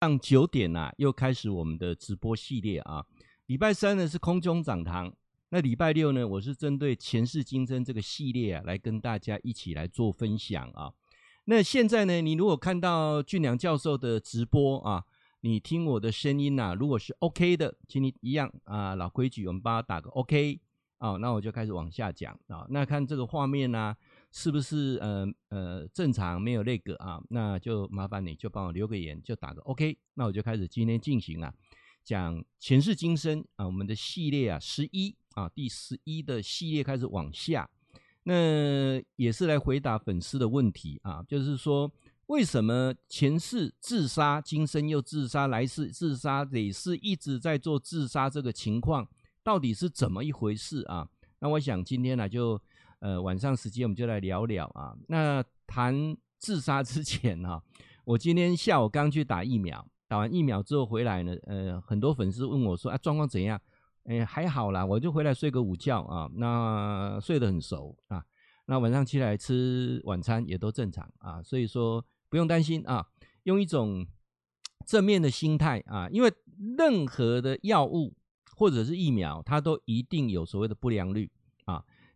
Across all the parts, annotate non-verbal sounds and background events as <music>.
上九点啊，又开始我们的直播系列啊。礼拜三呢是空中讲堂，那礼拜六呢，我是针对前世今生这个系列啊，来跟大家一起来做分享啊。那现在呢，你如果看到俊良教授的直播啊，你听我的声音呐、啊，如果是 OK 的，请你一样啊，老规矩，我们帮他打个 OK 啊，那我就开始往下讲啊。那看这个画面呢、啊。是不是呃呃正常没有那个啊？那就麻烦你就帮我留个言，就打个 OK。那我就开始今天进行啊，讲前世今生啊，我们的系列啊十一啊第十一的系列开始往下。那也是来回答粉丝的问题啊，就是说为什么前世自杀，今生又自杀，来世自杀，累世一直在做自杀，这个情况到底是怎么一回事啊？那我想今天呢就。呃，晚上时间我们就来聊聊啊。那谈自杀之前哈、我今天下午刚去打疫苗，打完疫苗之后回来呢，呃，很多粉丝问我说啊，状况怎样？哎，还好啦，我就回来睡个午觉啊，那睡得很熟啊。那晚上起来吃晚餐也都正常啊，所以说不用担心啊，用一种正面的心态啊，因为任何的药物或者是疫苗，它都一定有所谓的不良率。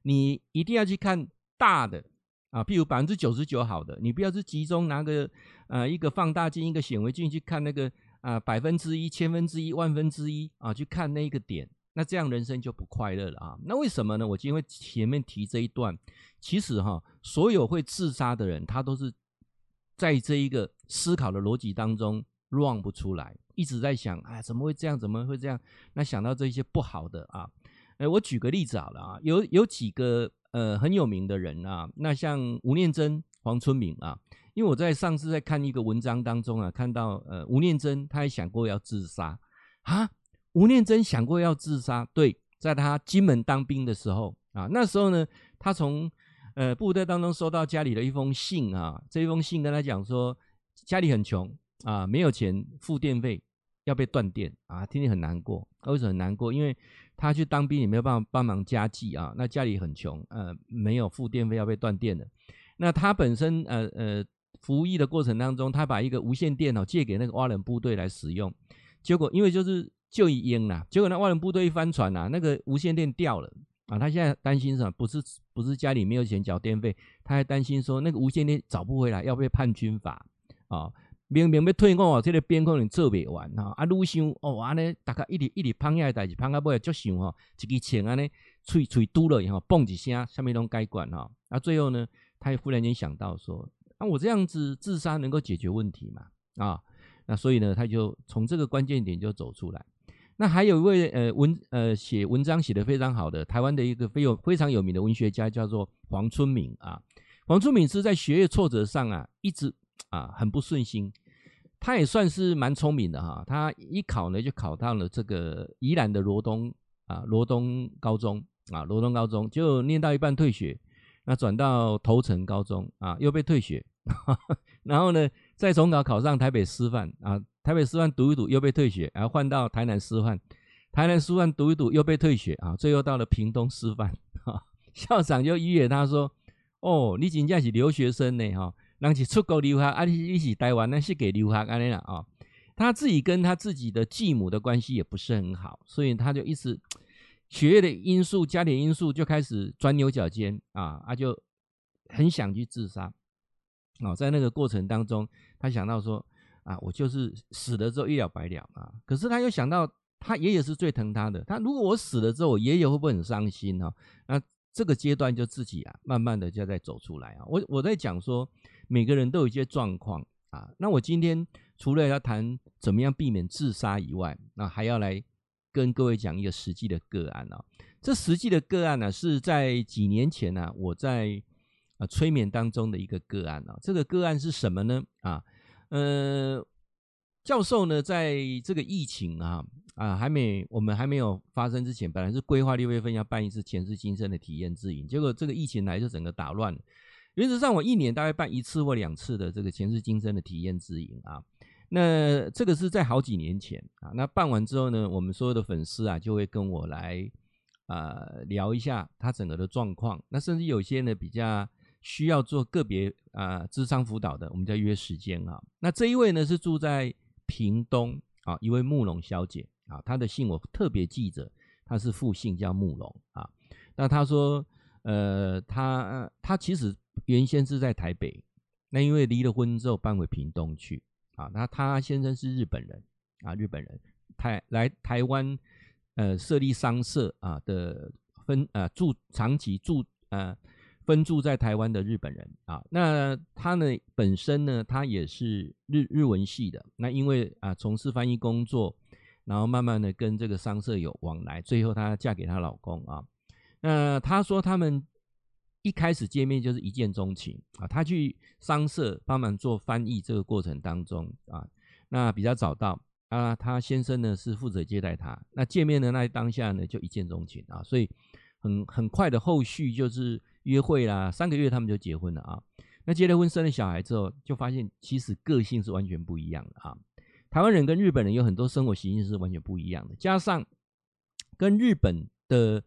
你一定要去看大的啊，譬如百分之九十九好的，你不要是集中拿个呃一个放大镜、一个显微镜去看那个啊百分之一、千分之一、万分之一啊，去看那个点，那这样人生就不快乐了啊。那为什么呢？我今天会前面提这一段，其实哈，所有会自杀的人，他都是在这一个思考的逻辑当中乱不出来，一直在想啊，怎么会这样？怎么会这样？那想到这些不好的啊。哎，我举个例子好了啊，有有几个呃很有名的人啊，那像吴念真、黄春明啊，因为我在上次在看一个文章当中啊，看到呃吴念真他也想过要自杀啊，吴念真想过要自杀，对，在他金门当兵的时候啊，那时候呢，他从呃部队当中收到家里的一封信啊，这一封信跟他讲说家里很穷啊，没有钱付电费，要被断电啊，听听很难过，为什么很难过？因为他去当兵也没有办法帮忙家计啊，那家里很穷，呃，没有付电费要被断电的。那他本身呃呃服役的过程当中，他把一个无线电哦借给那个蛙人部队来使用，结果因为就是就一应啦，结果那蛙人部队一翻船呐，那个无线电掉了啊，他现在担心什么？不是不是家里没有钱缴电费，他还担心说那个无线电找不回来要被判军法啊。明明要退伍，这个边可能做不完哈。啊，愈想哦，安尼大家一直一直碰下代志，碰到尾就想吼，一支枪安尼，喙喙堵了以后，嘣一声，下面拢改管哈。啊，最后呢，他也忽然间想到说，啊，我这样子自杀能够解决问题嘛？啊，那所以呢，他就从这个关键点就走出来。那还有一位呃文呃写文章写得非常好的台湾的一个非有非常有名的文学家，叫做黄春明啊。黄春明是在学业挫折上啊，一直啊很不顺心。他也算是蛮聪明的哈，他一考呢就考到了这个宜兰的罗东啊，罗东高中啊，罗东高中就念到一半退学，那转到头城高中啊，又被退学，<laughs> 然后呢再重考考上台北师范啊，台北师范读一读又被退学，然后换到台南师范，台南师范读一读又被退学啊，最后到了屏东师范，<laughs> 校长就预约他说，哦，你真正是留学生呢哈。让其出国留学，啊，你是台湾，那是给留学安尼啦啊。他自己跟他自己的继母的关系也不是很好，所以他就一直学业的因素、家庭因素就开始钻牛角尖啊，他就很想去自杀。哦，在那个过程当中，他想到说啊，我就是死了之后一了百了啊。可是他又想到，他爷爷是最疼他的，他如果我死了之后，我爷爷会不会很伤心呢？那这个阶段就自己啊，慢慢的就在走出来啊。我我在讲说。每个人都有一些状况啊，那我今天除了要谈怎么样避免自杀以外，那还要来跟各位讲一个实际的个案啊。这实际的个案呢，是在几年前呢，我在啊催眠当中的一个个案啊。这个个案是什么呢？啊，呃，教授呢，在这个疫情啊啊还没我们还没有发生之前，本来是规划六月份要办一次前世今生的体验之营，结果这个疫情来就整个打乱。原则上，我一年大概办一次或两次的这个前世今生的体验之营啊。那这个是在好几年前啊。那办完之后呢，我们所有的粉丝啊就会跟我来啊、聊一下他整个的状况。那甚至有些呢比较需要做个别啊智商辅导的，我们再约时间啊。那这一位呢是住在屏东啊一位慕容小姐啊，她的姓我特别记着，她是复姓叫慕容啊。那她说，呃，她她其实原先是在台北，那因为离了婚之后搬回屏东去啊。那她先生是日本人啊，日本人台来台湾呃设立商社啊的分呃住长期住呃。分住在台湾的日本人啊，那他呢本身呢，他也是日日文系的。那因为啊从事翻译工作，然后慢慢的跟这个商社有往来，最后她嫁给她老公啊。那她说他们一开始见面就是一见钟情啊。她去商社帮忙做翻译这个过程当中啊，那比较早到啊，她先生呢是负责接待她。那见面的那当下呢就一见钟情啊，所以很很快的后续就是。约会啦，三个月他们就结婚了啊。那结了婚生了小孩之后，就发现其实个性是完全不一样的啊。台湾人跟日本人有很多生活习性是完全不一样的，加上跟日本的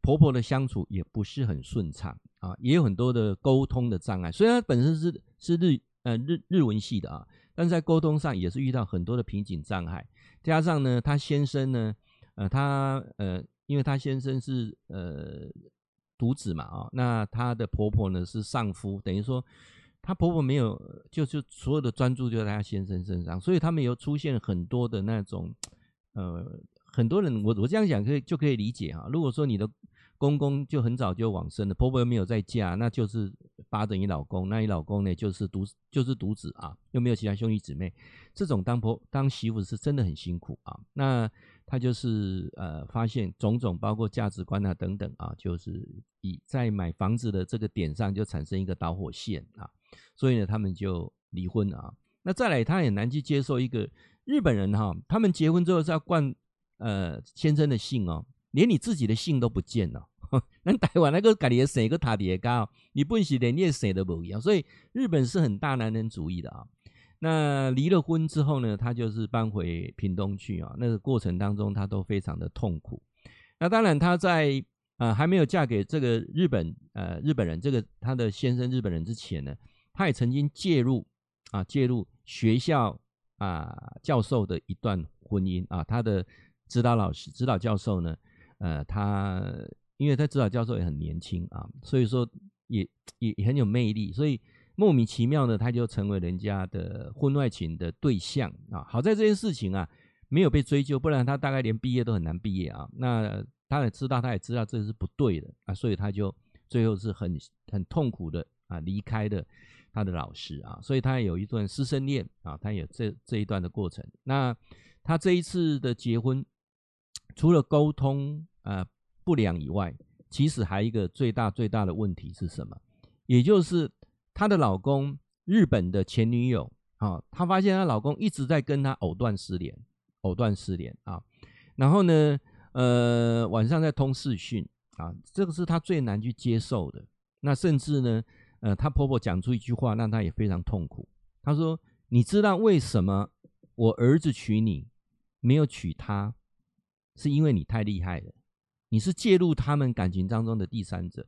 婆婆的相处也不是很顺畅啊，也有很多的沟通的障碍。虽然本身是是日呃日日文系的啊，但在沟通上也是遇到很多的瓶颈障碍。加上呢，他先生呢，呃，他呃，因为他先生是呃。独子嘛，啊，那她的婆婆呢是丧夫，等于说她婆婆没有，就是所有的专注就在她先生身上，所以他们有出现很多的那种，呃，很多人我我这样讲可以就可以理解哈。如果说你的公公就很早就往生了，婆婆又没有再嫁，那就是巴着你老公，那你老公呢就是独就是独子啊，又没有其他兄弟姊妹，这种当婆当媳妇是真的很辛苦啊。那他就是呃，发现种种包括价值观啊等等啊，就是以在买房子的这个点上就产生一个导火线啊，所以呢，他们就离婚啊。那再来，他很难去接受一个日本人哈，他们结婚之后是要冠呃先生的姓哦，连你自己的姓都不见了。<laughs> 那台湾那个家里的姓个他的也高，你不许连你的姓都不一样，所以日本是很大男人主义的啊。那离了婚之后呢，他就是搬回屏东去啊。那个过程当中，他都非常的痛苦。那当然，他在呃还没有嫁给这个日本呃日本人，这个他的先生日本人之前呢，他也曾经介入啊介入学校啊教授的一段婚姻啊。他的指导老师指导教授呢，呃，他因为他指导教授也很年轻啊，所以说也也很有魅力，所以。莫名其妙的，他就成为人家的婚外情的对象啊！好在这件事情啊没有被追究，不然他大概连毕业都很难毕业啊。那他也知道，他也知道这是不对的啊，所以他就最后是很很痛苦的啊离开了他的老师啊。所以他有一段师生恋啊，他有这这一段的过程。那他这一次的结婚，除了沟通啊不良以外，其实还有一个最大最大的问题是什么？也就是。她的老公，日本的前女友啊，她发现她老公一直在跟她藕断丝连，藕断丝连啊。然后呢，呃，晚上在通视讯啊，这个是她最难去接受的。那甚至呢，呃，她婆婆讲出一句话，让她也非常痛苦。她说：“你知道为什么我儿子娶你，没有娶她，是因为你太厉害了，你是介入他们感情当中的第三者。”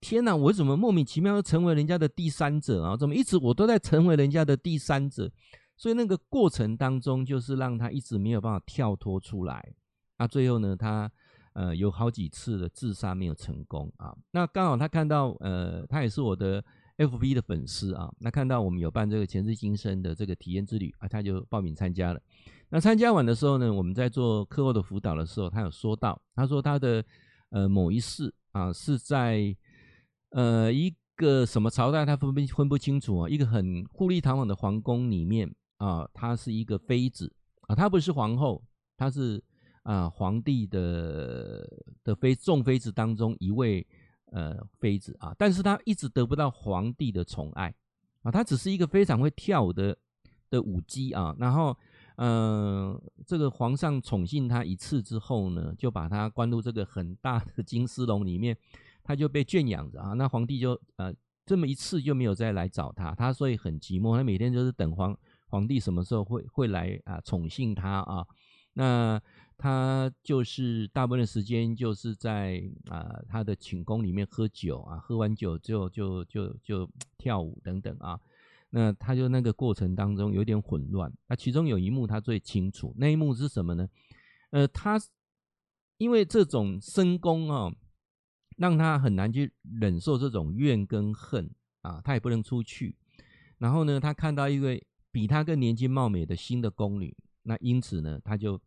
天哪，我怎么莫名其妙又成为人家的第三者啊？怎么一直我都在成为人家的第三者？所以那个过程当中，就是让他一直没有办法跳脱出来。那最后呢，他呃有好几次的自杀没有成功啊。那刚好他看到呃，他也是我的 FB 的粉丝啊。那看到我们有办这个前世今生的这个体验之旅啊，他就报名参加了。那参加完的时候呢，我们在做课后的辅导的时候，他有说到，他说他的呃某一世啊是在。呃，一个什么朝代，他分不分不清楚啊。一个很富丽堂皇的皇宫里面啊，她是一个妃子啊，她不是皇后，她是啊皇帝的的妃众妃子当中一位呃妃子啊，但是她一直得不到皇帝的宠爱啊，她只是一个非常会跳舞的的舞姬啊，然后嗯、这个皇上宠幸她一次之后呢，就把她关入这个很大的金丝笼里面。他就被圈养着啊，那皇帝就呃这么一次就没有再来找他，他所以很寂寞，他每天就是等皇皇帝什么时候会会来啊宠幸他啊，那他就是大部分的时间就是在啊他的寝宫里面喝酒啊，喝完酒之后就就就就跳舞等等啊，那他就那个过程当中有点混乱。那其中有一幕他最清楚，那一幕是什么呢？呃，他因为这种深宫啊，让他很难去忍受这种怨跟恨啊，他也不能出去。然后呢，他看到一位比他更年轻貌美的新的宫女，那因此呢，他就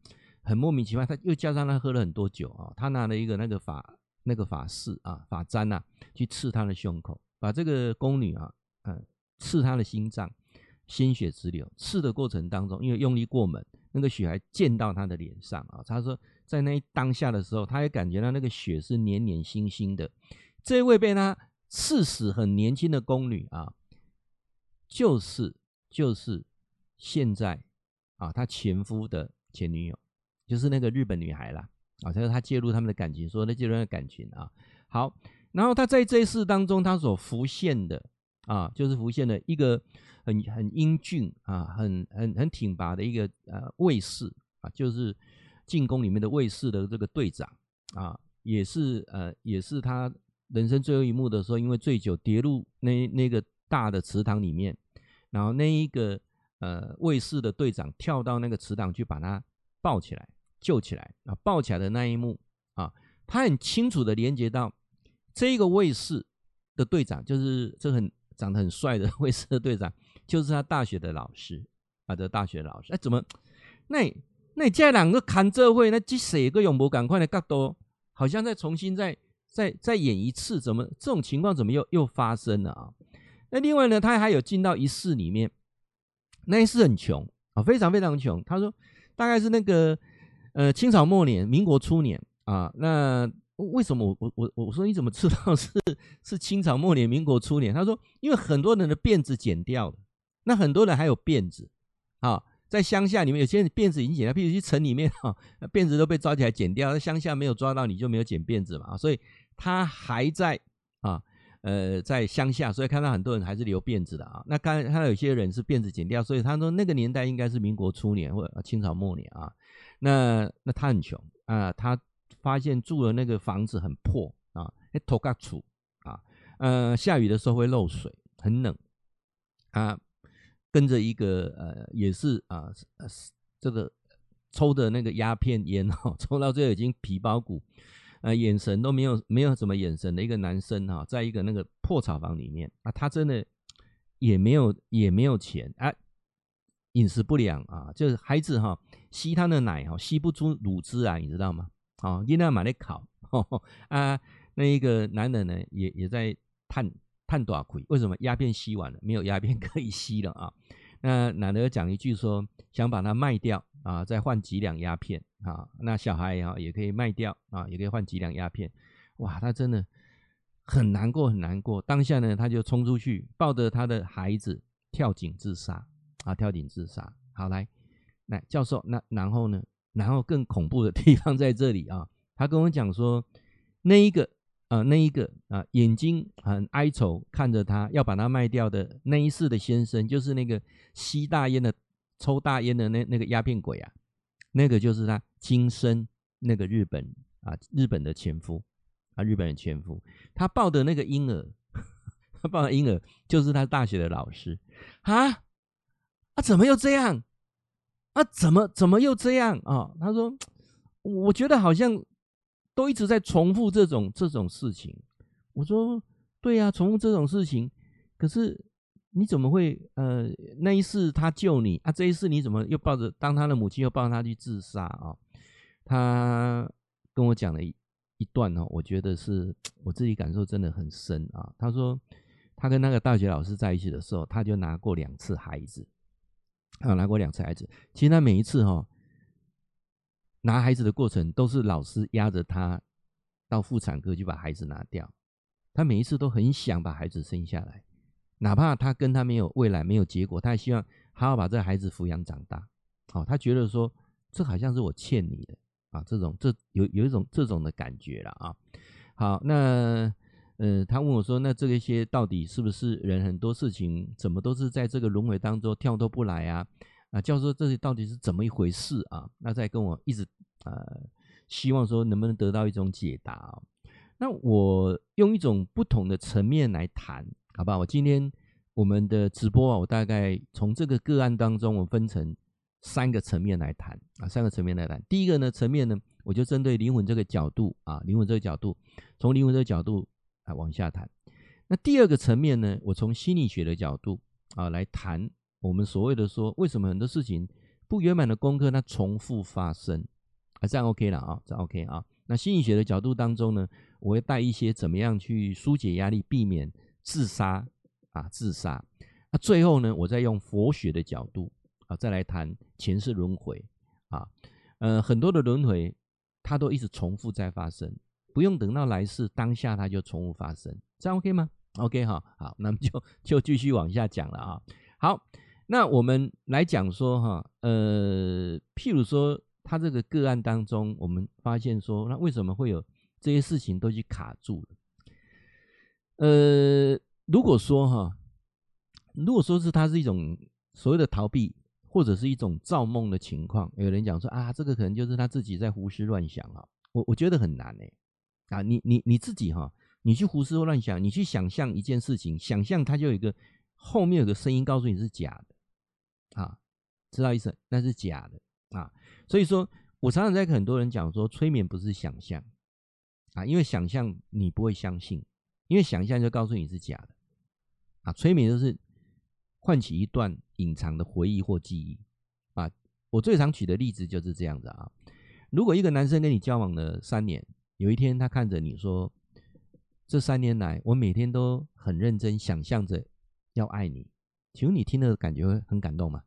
很莫名其妙。他又加上他喝了很多酒啊，他拿了一个那个法那个法式啊法簪啊，去刺他的胸口，把这个宫女啊，嗯，刺他的心脏，鲜血直流。刺的过程当中，因为用力过猛，那个血还溅到他的脸上啊。他说，在那一当下的时候，他也感觉到那个血是黏黏腥腥的。这位被他刺死很年轻的宫女啊。就是就是现在啊，他前夫的前女友，就是那个日本女孩啦啊，他说他介入他们的感情，说那介入他的感情啊。好，然后他在这一世当中，他所浮现的啊，就是浮现了一个很很英俊啊，很很很挺拔的一个呃卫士啊，就是进宫里面的卫士的这个队长啊，也是呃也是他人生最后一幕的时候，因为醉酒跌入那那个。大的池塘里面，然后那一个呃卫士的队长跳到那个池塘去把他抱起来救起来啊，抱起来的那一幕啊，他很清楚的连接到这个卫士的队长，就是这很长得很帅的 <laughs> 卫士的队长，就是他大学的老师啊，这大学老师，哎，怎么那那这两个看这会那这谁个永博赶快的角度，好像再重新再再再演一次，怎么这种情况怎么又又发生了啊？那另外呢，他还有进到一室里面，那一室很穷啊，非常非常穷。他说，大概是那个呃清朝末年、民国初年啊。那为什么我我我我说你怎么知道是 <laughs> 是清朝末年、民国初年？他说，因为很多人的辫子剪掉了，那很多人还有辫子啊，在乡下里面有些人辫子已经剪掉，譬如去城里面哈，辫子都被抓起来剪掉，在乡下没有抓到，你就没有剪辫子嘛，所以他还在啊。呃，在乡下，所以看到很多人还是留辫子的啊。那刚才看到有些人是辫子剪掉，所以他说那个年代应该是民国初年或者清朝末年啊。那那他很穷啊，他发现住的那个房子很破啊，那土埆厝啊，呃，下雨的时候会漏水，很冷。啊，跟着一个呃，也是啊，这个抽的那个鸦片烟哈，<laughs> 抽到最后已经皮包骨。呃，眼神都没有，没有什么眼神的一个男生哈，在一个那个破草房里面啊，他真的也没有，也没有钱啊，饮食不良啊，就是孩子哈吸他的奶哈吸不出乳汁啊，你知道吗？啊，因为买来烤 <laughs> 啊，那一个男人呢也也在叹叹大亏，为什么鸦片吸完了，没有鸦片可以吸了啊？<laughs> 那男的讲一句说，想把它卖掉。啊，再换几两鸦片啊，那小孩啊也可以卖掉啊，也可以换几两鸦片。哇，他真的很难过，很难过。当下呢，他就冲出去，抱着他的孩子跳井自杀啊，跳井自杀。好，来，来，教授，那然后呢？然后更恐怖的地方在这里啊，他跟我讲说，那一个啊，那一个啊，眼睛很哀愁看着他要把他卖掉的那一世的先生，就是那个吸大烟的。抽大烟的那那个鸦片鬼啊，那个就是他今生那个日本啊，日本的前夫啊，日本的前夫，他抱的那个婴儿，<laughs> 他抱的婴儿就是他大学的老师啊啊，怎么又这样啊？怎么怎么又这样啊？他说，我觉得好像都一直在重复这种这种事情。我说，对呀，重复这种事情，可是。你怎么会呃那一世他救你啊，这一世你怎么又抱着当他的母亲又抱着他去自杀啊？他跟我讲了一一段哦，我觉得是 <tsk> 我自己感受真的很深啊。他说他跟那个大学老师在一起的时候，他就拿过两次孩子啊，拿过两次孩子。其实他每一次哈拿孩子的过程都是老师压着他到妇产科去把孩子拿掉，他每一次都很想把孩子生下来。哪怕他跟他没有未来，没有结果，他也希望好好把这孩子抚养长大。好、哦，他觉得说这好像是我欠你的啊，这种这有有一种这种的感觉了啊。好，那呃，他问我说，那这些到底是不是人？很多事情怎么都是在这个轮回当中跳脱不来啊？啊，教授，这些到底是怎么一回事啊？那再跟我一直呃，希望说能不能得到一种解答啊？那我用一种不同的层面来谈。好不好，我今天我们的直播啊，我大概从这个个案当中，我分成三个层面来谈啊，三个层面来谈。第一个呢层面呢，我就针对灵魂这个角度啊，灵魂这个角度，从灵魂这个角度来往下谈。那第二个层面呢，我从心理学的角度啊来谈我们所谓的说，为什么很多事情不圆满的功课它重复发生啊？这样 OK 了啊，这 OK 啊。那心理学的角度当中呢，我会带一些怎么样去疏解压力，避免自杀啊，自杀。那最后呢，我再用佛学的角度啊，再来谈前世轮回啊，呃，很多的轮回它都一直重复在发生，不用等到来世，当下它就重复发生，这样 OK 吗？OK 哈，好，那么就就继续往下讲了啊。好，那我们来讲说哈，呃，譬如说。他这个个案当中，我们发现说，那为什么会有这些事情都去卡住了？呃，如果说哈，如果说是他是一种所谓的逃避，或者是一种造梦的情况，有人讲说啊，这个可能就是他自己在胡思乱想啊。我我觉得很难哎，啊，你你你自己哈，你去胡思乱想，你去想象一件事情，想象它就有一个后面有个声音告诉你是假的，啊，知道意思？那是假的。啊，所以说我常常在跟很多人讲说，催眠不是想象啊，因为想象你不会相信，因为想象就告诉你是假的啊。催眠就是唤起一段隐藏的回忆或记忆啊。我最常举的例子就是这样子啊。如果一个男生跟你交往了三年，有一天他看着你说，这三年来我每天都很认真想象着要爱你，请问你听了感觉会很感动吗？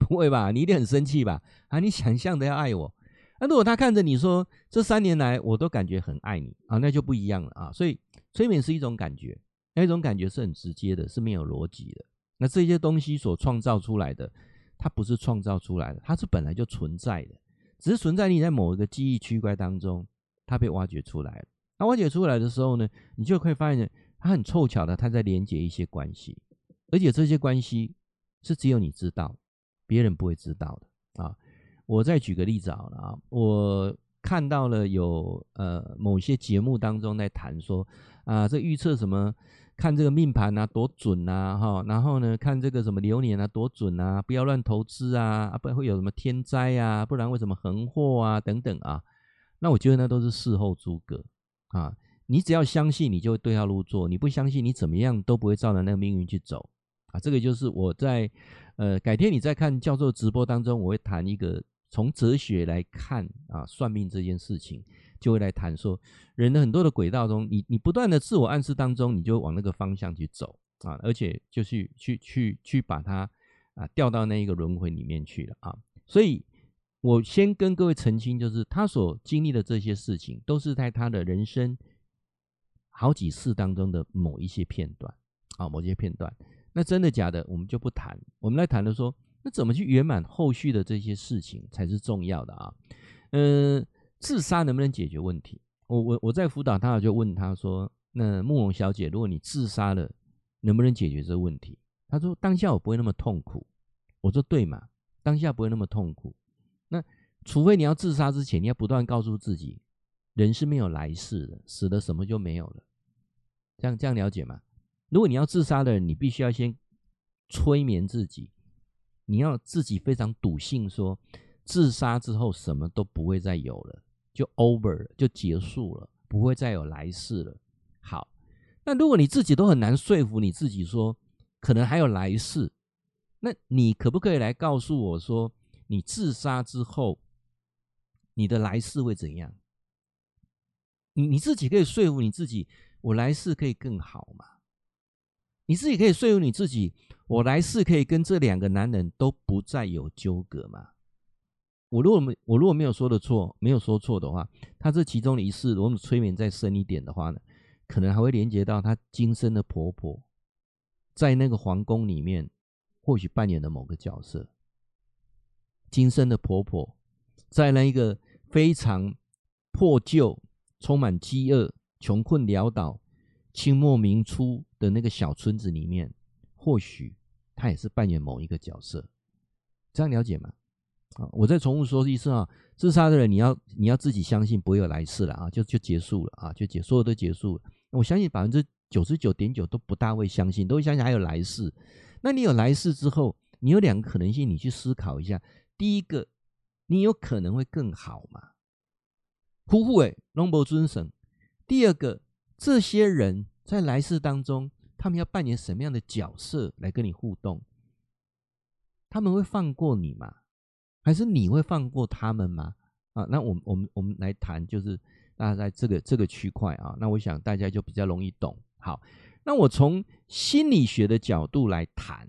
<laughs> 不会吧？你一定很生气吧？啊，你想象的要爱我，那如果他看着你说，这三年来我都感觉很爱你啊，那就不一样了啊。所以催眠是一种感觉，那一种感觉是很直接的，是没有逻辑的。那这些东西所创造出来的，它不是创造出来的，它是本来就存在的，只是存在你在某一个记忆区块当中，它被挖掘出来了。它挖掘出来的时候呢，你就会发现，它很凑巧的，它在连接一些关系，而且这些关系是只有你知道。别人不会知道的啊！我再举个例子好了啊，我看到了有呃某些节目当中在谈说啊，这预测什么，看这个命盘啊多准啊哈，然后呢看这个什么流年啊多准啊，不要乱投资啊，不然会有什么天灾啊，不然为什么横祸啊等等啊？那我觉得那都是事后诸葛啊，你只要相信，你就会对号入座；你不相信，你怎么样都不会照着那个命运去走啊。这个就是我在。呃，改天你再看教授直播当中，我会谈一个从哲学来看啊，算命这件事情，就会来谈说人的很多的轨道中，你你不断的自我暗示当中，你就往那个方向去走啊，而且就去去去去把它啊掉到那一个轮回里面去了啊。所以我先跟各位澄清，就是他所经历的这些事情，都是在他的人生好几世当中的某一些片段啊，某些片段。那真的假的，我们就不谈。我们来谈的说，那怎么去圆满后续的这些事情才是重要的啊？嗯、呃，自杀能不能解决问题？我我我在辅导他，就问他说：“那慕容小姐，如果你自杀了，能不能解决这个问题？”他说：“当下我不会那么痛苦。”我说：“对嘛，当下不会那么痛苦。那除非你要自杀之前，你要不断告诉自己，人是没有来世的，死了什么就没有了。这样这样了解吗？”如果你要自杀的人，你必须要先催眠自己，你要自己非常笃信说，自杀之后什么都不会再有了，就 over 了，就结束了，不会再有来世了。好，那如果你自己都很难说服你自己说，可能还有来世，那你可不可以来告诉我说，你自杀之后，你的来世会怎样？你你自己可以说服你自己，我来世可以更好嘛？你自己可以说服你自己，我来世可以跟这两个男人都不再有纠葛吗？我如果没我如果没有说的错，没有说错的话，他这其中的一世，如果催眠再深一点的话呢，可能还会连接到他今生的婆婆，在那个皇宫里面，或许扮演的某个角色。今生的婆婆，在那一个非常破旧、充满饥饿、穷困潦倒。清末明初的那个小村子里面，或许他也是扮演某一个角色，这样了解吗？啊，我再重复说一次啊，自杀的人你要你要自己相信不会有来世了啊，就就结束了啊，就结所有都结束了。我相信百分之九十九点九都不大会相信，都会相信还有来世。那你有来世之后，你有两个可能性，你去思考一下。第一个，你有可能会更好嘛？呼呼诶，龙伯尊神。第二个，这些人在来世当中，他们要扮演什么样的角色来跟你互动？他们会放过你吗？还是你会放过他们吗？啊，那我们我们我们来谈，就是那在这个这个区块啊，那我想大家就比较容易懂。好，那我从心理学的角度来谈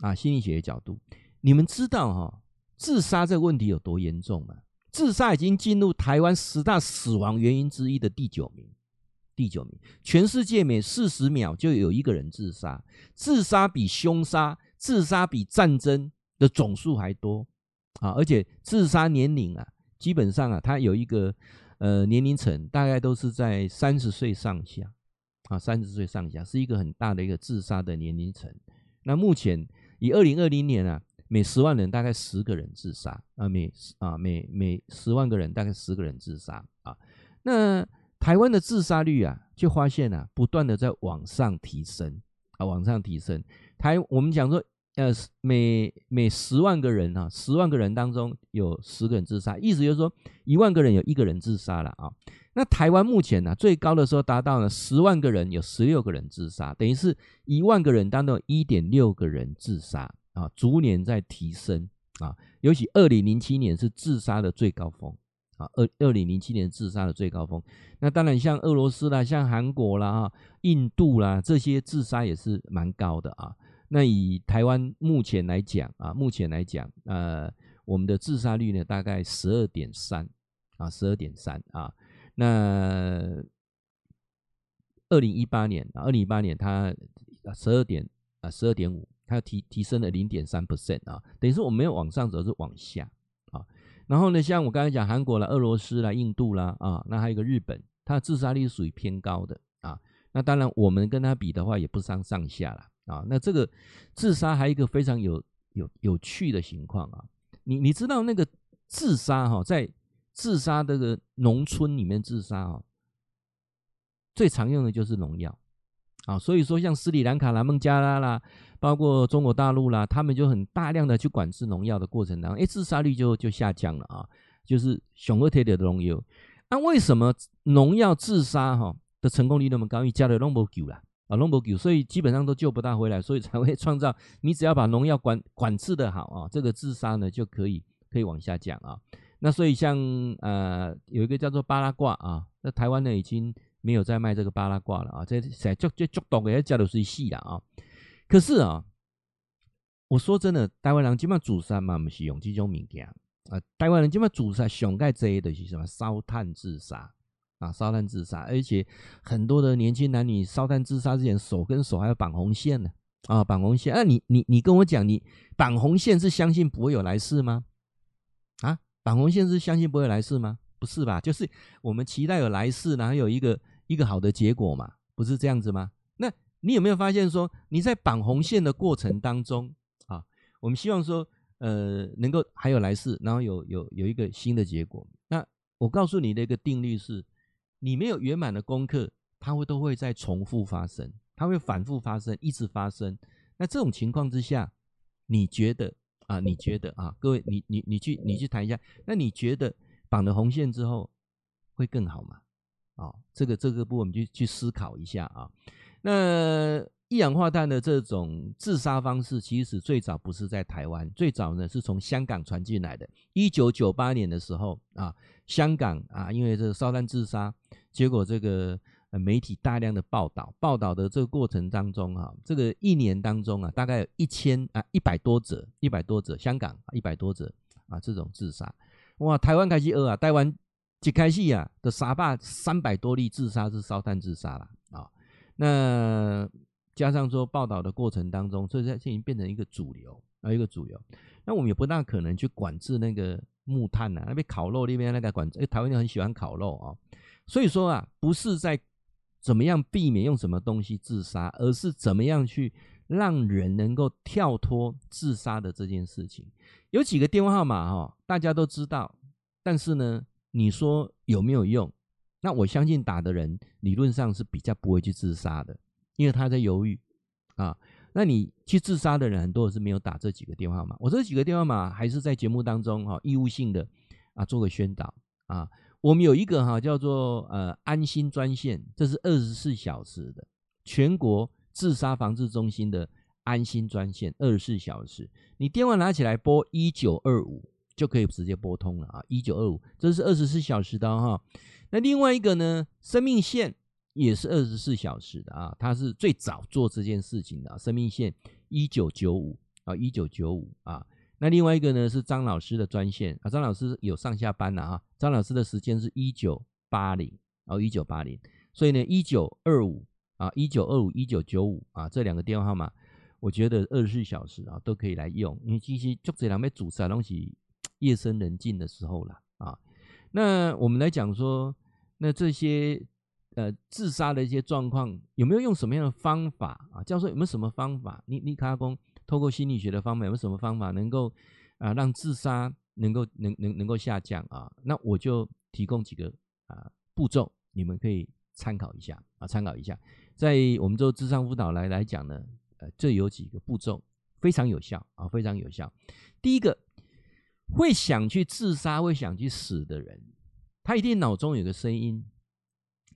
啊，心理学的角度，你们知道哈，自杀这个问题有多严重吗？自杀已经进入台湾十大死亡原因之一的第九名，第九名，全世界每四十秒就有一个人自杀，自杀比凶杀、自杀比战争的总数还多啊！而且自杀年龄啊，基本上啊，它有一个呃年龄层，大概都是在三十岁上下啊，三十岁上下是一个很大的一个自杀的年龄层。那目前以二零二零年啊，每十万人大概十个人自杀啊，每啊每每十万个人大概十个人自杀啊。那台湾的自杀率啊，就发现啊，不断的在往上提升啊，往上提升。台我们讲说。呃，每每十万个人啊，十万个人当中有十个人自杀，意思就是说，一万个人有一个人自杀了啊。那台湾目前呢、啊，最高的时候达到了十万个人有十六个人自杀，等于是一万个人当中一点六个人自杀啊，逐年在提升啊。尤其二零零七年是自杀的最高峰啊，二二零零七年自杀的最高峰。那当然像俄罗斯啦，像韩国啦，哈，印度啦，这些自杀也是蛮高的啊。那以台湾目前来讲啊，目前来讲，呃，我们的自杀率呢，大概十二点三啊，十二点三啊。那二零一八年啊，二零一八年它十二点啊，十二点五，它提提升了零点三 percent 啊，等于说我们没有往上走，是往下。然后呢，像我刚才讲韩国啦、俄罗斯啦、印度啦啊，那还有一个日本，它的自杀率属于偏高的啊。那当然，我们跟它比的话，也不相上下了。啊，那这个自杀还有一个非常有有有趣的情况啊，你你知道那个自杀哈，在自杀这个农村里面自杀啊，最常用的就是农药啊，所以说像斯里兰卡啦、孟加拉啦，包括中国大陆啦，他们就很大量的去管制农药的过程当中，哎，自杀率就就下降了啊，就是熊二铁的农药。那为什么农药自杀哈的成功率那么高？因为加了那么久了。啊，农不救，所以基本上都救不大回来，所以才会 <laughs> 创造。你只要把农药管管制的好啊，这个自杀呢就可以可以往下降啊。那所以像呃有一个叫做巴拉挂啊，那台湾呢已经没有再卖这个巴拉挂了啊。这在就就就毒的叫的是细了啊。可是啊，我说真的，台湾人基本上自杀嘛，不是用这种物件啊。台湾人基本上自杀上盖这的是什么？烧炭自杀。啊，烧炭自杀，而且很多的年轻男女烧炭自杀之前，手跟手还要绑红线呢。啊，绑红线。那、啊、你你你跟我讲，你绑红线是相信不会有来世吗？啊，绑红线是相信不会有来世吗？不是吧？就是我们期待有来世，然后有一个一个好的结果嘛，不是这样子吗？那你有没有发现说，你在绑红线的过程当中啊，我们希望说，呃，能够还有来世，然后有有有一个新的结果。那我告诉你的一个定律是。你没有圆满的功课，它会都会在重复发生，它会反复发生，一直发生。那这种情况之下，你觉得啊？你觉得啊？各位，你你你去你去谈一下。那你觉得绑了红线之后会更好吗？啊，这个这个部分我们就去思考一下啊。那一氧化碳的这种自杀方式，其实最早不是在台湾，最早呢是从香港传进来的。一九九八年的时候啊。香港啊，因为这个烧炭自杀，结果这个媒体大量的报道，报道的这个过程当中啊，这个一年当中啊，大概有一千啊一百多则，一百多则，香港一百多则啊这种自杀，哇，台湾开始饿啊，台湾一开始啊的沙坝三百多例自杀是烧炭自杀了啊，那加上说报道的过程当中，所以现在已经变成一个主流啊一个主流，那我们也不大可能去管制那个。木炭呐、啊，那边烤肉那边那个管制，哎，台湾人很喜欢烤肉啊、所以说啊，不是在怎么样避免用什么东西自杀，而是怎么样去让人能够跳脱自杀的这件事情。有几个电话号码哈、大家都知道，但是呢，你说有没有用？那我相信打的人理论上是比较不会去自杀的因为他在犹豫啊。那你去自杀的人很多是没有打这几个电话号码，我这几个电话码还是在节目当中哈、义务性的啊做个宣导啊。我们有一个哈、叫做呃安心专线，这是二十四小时的全国自杀防治中心的安心专线，二十四小时，你电话拿起来拨一九二五就可以直接拨通了啊，一九二五这是二十四小时的哈、那另外一个呢，生命线。也是二十四小时的啊，他是最早做这件事情的。生命线一九九五啊，一九九五啊。那另外一个呢是张老师的专线啊，张老师有上下班了啊。张老师的时间是一九八零哦，一九八零。所以呢，一九二五啊，一九二五，一九九五啊，这两个电话号码，我觉得二十四小时啊都可以来用，因为其实就这两边主杀东西，夜深人静的时候了啊。那我们来讲说，那这些。呃，自杀的一些状况有没有用什么样的方法啊？教授有没有什么方法？你你卡工透过心理学的方法有没有什么方法能够啊让自杀能够能能能够下降啊？那我就提供几个啊步骤，你们可以参考一下啊，参考一下。在我们做智商辅导来来讲呢，呃，这有几个步骤非常有效啊，非常有效。第一个，会想去自杀、会想去死的人，他一定脑中有个声音。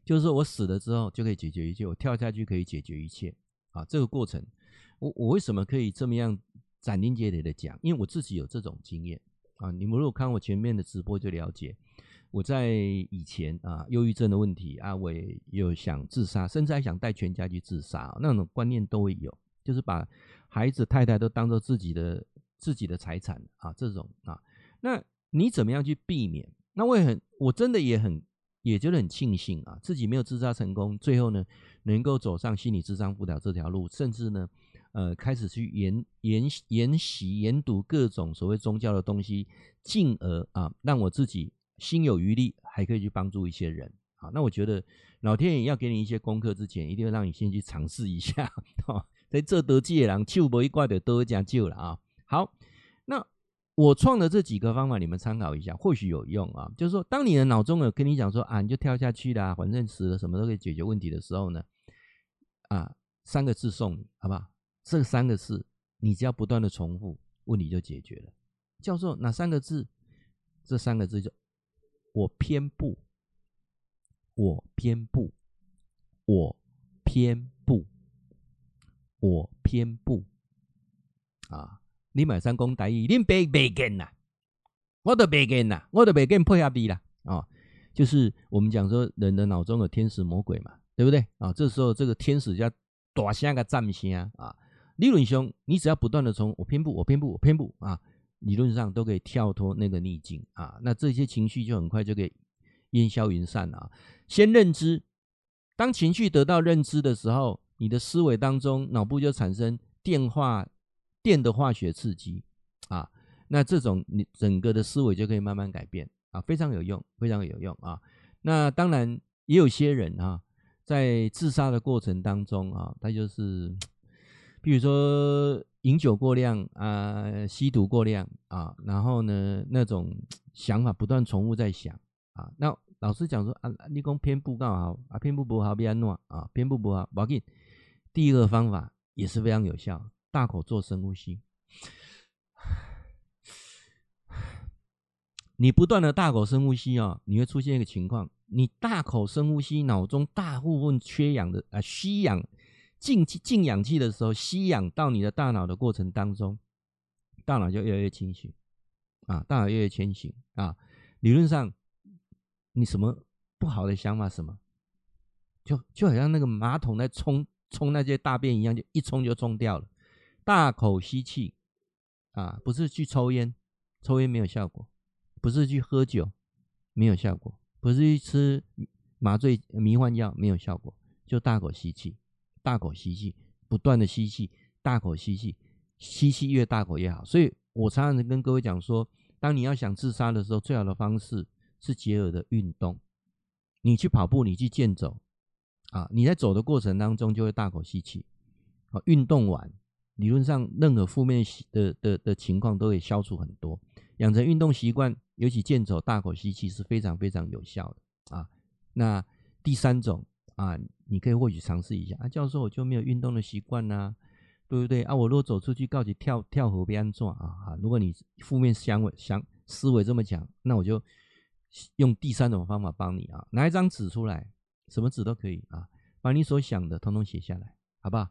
就是说我死了之后就可以解决一切，我跳下去可以解决一切啊！这个过程，我我为什么可以这么样斩钉截铁的讲？因为我自己有这种经验啊！你们如果看我前面的直播就了解，我在以前啊，忧郁症的问题啊，我也有想自杀，甚至还想带全家去自杀，那种观念都会有，就是把孩子、太太都当做自己的自己的财产啊，这种啊，那你怎么样去避免？那我也很，我真的也很。也觉得很庆幸啊，自己没有自杀成功，最后呢，能够走上心理智商辅导这条路，甚至呢，呃，开始去研研研习研读各种所谓宗教的东西，进而啊，让我自己心有余力，还可以去帮助一些人。啊，那我觉得老天爷要给你一些功课之前，一定要让你先去尝试一下。哈，<laughs> 在这得救的人，手无一挂的都会讲救了啊。好，那。我创的这几个方法，你们参考一下，或许有用啊。就是说，当你的脑中有跟你讲说啊，你就跳下去啦，反正死了什么都可以解决问题的时候呢，啊，三个字送你，好不好？这三个字，你只要不断的重复，问题就解决了。叫做哪三个字？这三个字就我偏不，我偏不，我偏不，我偏不，啊。你买三公台语，你别别跟呐，我都别跟呐，我都别跟配合你啦啊！就是我们讲说，人的脑中有天使魔鬼嘛，对不对啊？这时候这个天使叫大声个赞声啊！理论上，你只要不断的从我偏不，我偏不，我偏不啊，理论上都可以跳脱那个逆境啊。那这些情绪就很快就可以烟消云散了啊。先认知，当情绪得到认知的时候，你的思维当中脑部就产生电化。电的化学刺激啊，那这种你整个的思维就可以慢慢改变啊，非常有用，非常有用啊。那当然也有些人啊，在自杀的过程当中啊，他就是，比如说饮酒过量啊，吸毒过量啊，然后呢，那种想法不断重复在想啊。那老师讲说啊，你讲偏不告好啊，偏不不好，别弄啊，偏不不好，不要紧。第一个方法也是非常有效。大口做深呼吸，你不断的大口深呼吸啊，你会出现一个情况：你大口深呼吸，脑中大部分缺氧的啊，吸氧进进氧气的时候，吸氧到你的大脑的过程当中，大脑就越来越清醒啊，大脑越来越清醒啊。理论上，你什么不好的想法什么，就就好像那个马桶在冲冲那些大便一样，就一冲就冲掉了。大口吸气，啊，不是去抽烟，抽烟没有效果；不是去喝酒，没有效果；不是去吃麻醉迷幻药，没有效果。就大口吸气，大口吸气，不断的吸气，大口吸气，吸气越大口越好。所以我常常跟各位讲说，当你要想自杀的时候，最好的方式是结合的运动。你去跑步，你去健走，啊，你在走的过程当中就会大口吸气，啊，运动完。理论上，任何负面的的的情况都可以消除很多。养成运动习惯，尤其健走、大口吸气是非常非常有效的啊。那第三种啊，你可以或许尝试一下啊。教授，我就没有运动的习惯呐，对不对啊？我如果走出去告诉跳跳河别安怎啊？啊，如果你负面想想思维这么讲，那我就用第三种方法帮你啊，拿一张纸出来，什么纸都可以啊，把你所想的统统写下来，好不好？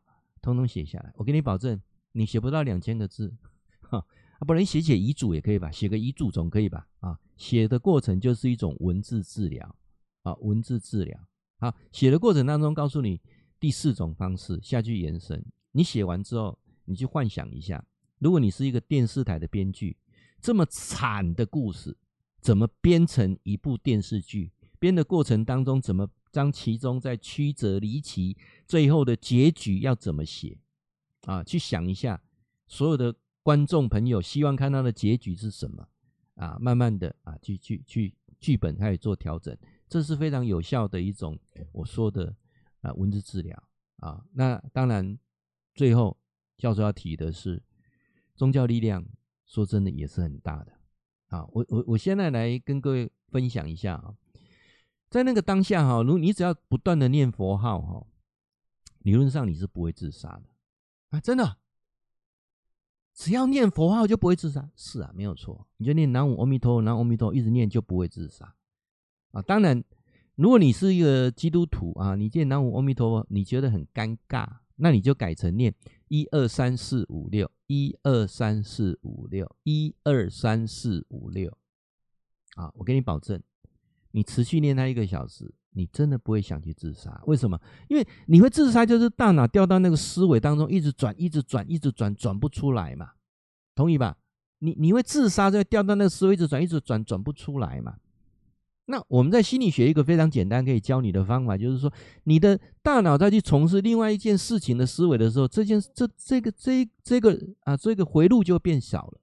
通通写下来，我给你保证，你写不到两千个字，哈 <laughs> 啊，不然你写写遗嘱也可以吧？写个遗嘱总可以吧？啊，写的过程就是一种文字治疗啊，文字治疗。好，写的过程当中告诉你第四种方式下去延伸。你写完之后，你去幻想一下，如果你是一个电视台的编剧，这么惨的故事怎么编成一部电视剧？编的过程当中怎么将其中在曲折离奇，最后的结局要怎么写？啊，去想一下所有的。观众朋友希望看到的结局是什么啊？慢慢的啊，去去去剧本开始做调整，这是非常有效的一种我说的啊文字治疗啊。那当然，最后教授要提的是宗教力量，说真的也是很大的啊。我我我现在来跟各位分享一下啊，在那个当下哈，如你只要不断的念佛号哈，理论上你是不会自杀的啊，真的。只要念佛号就不会自杀，是啊，没有错。你就念南无阿弥陀，南无阿弥陀，一直念就不会自杀啊。当然，如果你是一个基督徒啊，你念南无阿弥陀佛，你觉得很尴尬，那你就改成念一二三四五六，一二三四五六，一二三四五六。啊，我给你保证，你持续念它一个小时，你真的不会想去自杀。为什么？因为你会自杀，就是大脑掉到那个思维当中，一直转，一直转，一直转，转不出来嘛。同意吧？你你会自杀，就掉到那个思维，一直转，一直转，转不出来嘛。那我们在心理学一个非常简单可以教你的方法，就是说，你的大脑再去从事另外一件事情的思维的时候，这件这这个这这个啊，这个回路就变小了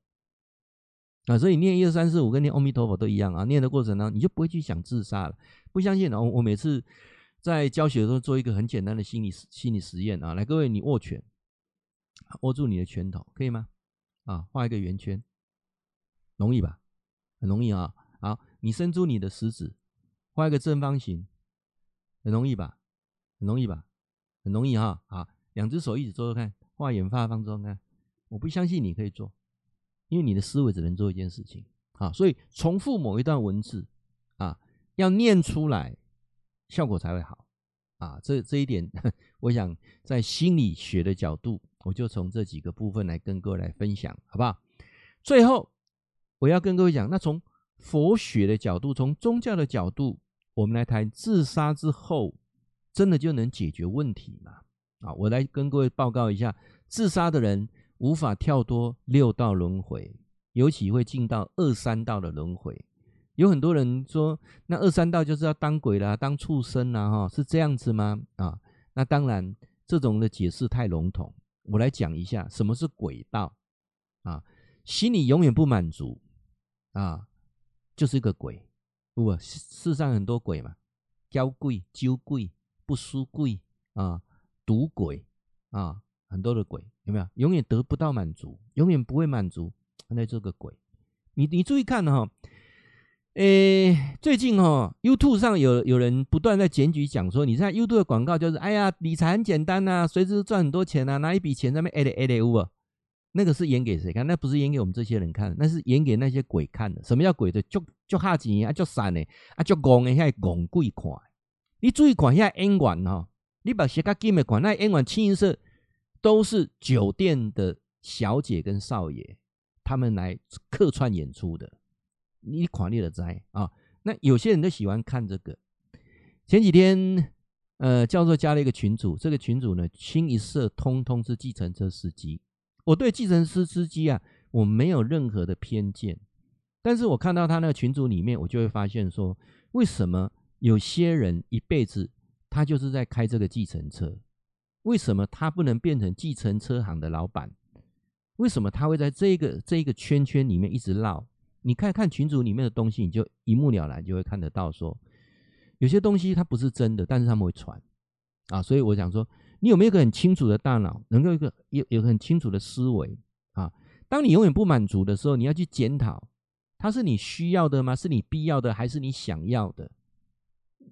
啊。所以念一二三四五跟念阿弥陀佛都一样啊。念的过程呢，你就不会去想自杀了。不相信呢？我每次在教学的时候做一个很简单的心理心理实验啊。来，各位，你握拳，握住你的拳头，可以吗？啊，画一个圆圈，容易吧？很容易啊。好，你伸出你的食指，画一个正方形，很容易吧？很容易吧？很容易哈。好，两只手一起做做看，画眼发方中看。我不相信你可以做，因为你的思维只能做一件事情。啊，所以重复某一段文字啊，要念出来，效果才会好。啊，这这一点，我想在心理学的角度。我就从这几个部分来跟各位来分享，好不好？最后我要跟各位讲，那从佛学的角度，从宗教的角度，我们来谈自杀之后，真的就能解决问题吗？啊，我来跟各位报告一下，自杀的人无法跳脱六道轮回，尤其会进到二三道的轮回。有很多人说，那二三道就是要当鬼啦、当畜生啦，哈，是这样子吗？啊，那当然，这种的解释太笼统。我来讲一下什么是鬼道啊，心里永远不满足啊，就是一个鬼。不，世上很多鬼嘛，交鬼、酒鬼、不输贵啊，赌鬼啊，很多的鬼有没有？永远得不到满足，永远不会满足，那这个鬼。你你注意看哈。诶，最近哦，YouTube 上有有人不断在检举讲说，你看 YouTube 的广告就是，哎呀，理财很简单呐，随时赚很多钱呐，拿一笔钱在那边哎嘞哎嘞呜啊，那个是演给谁看？那不是演给我们这些人看，那是演给那些鬼看的。什么叫鬼的？就就哈钱啊，就散的啊，就戆的，遐戆鬼看。你注意看遐演员哦，你把鞋卡金的看，那演员清一色都是酒店的小姐跟少爷，他们来客串演出的。你垮裂了灾啊！那有些人都喜欢看这个。前几天，呃，教授加了一个群组，这个群组呢，清一色通通是计程车司机。我对计程车司机啊，我没有任何的偏见。但是我看到他那个群组里面，我就会发现说，为什么有些人一辈子他就是在开这个计程车？为什么他不能变成计程车行的老板？为什么他会在这个这一个圈圈里面一直绕？你看看群组里面的东西，你就一目了然，就会看得到说，有些东西它不是真的，但是他们会传啊。所以我想说，你有没有一个很清楚的大脑，能够一个有有很清楚的思维啊？当你永远不满足的时候，你要去检讨，它是你需要的吗？是你必要的，还是你想要的？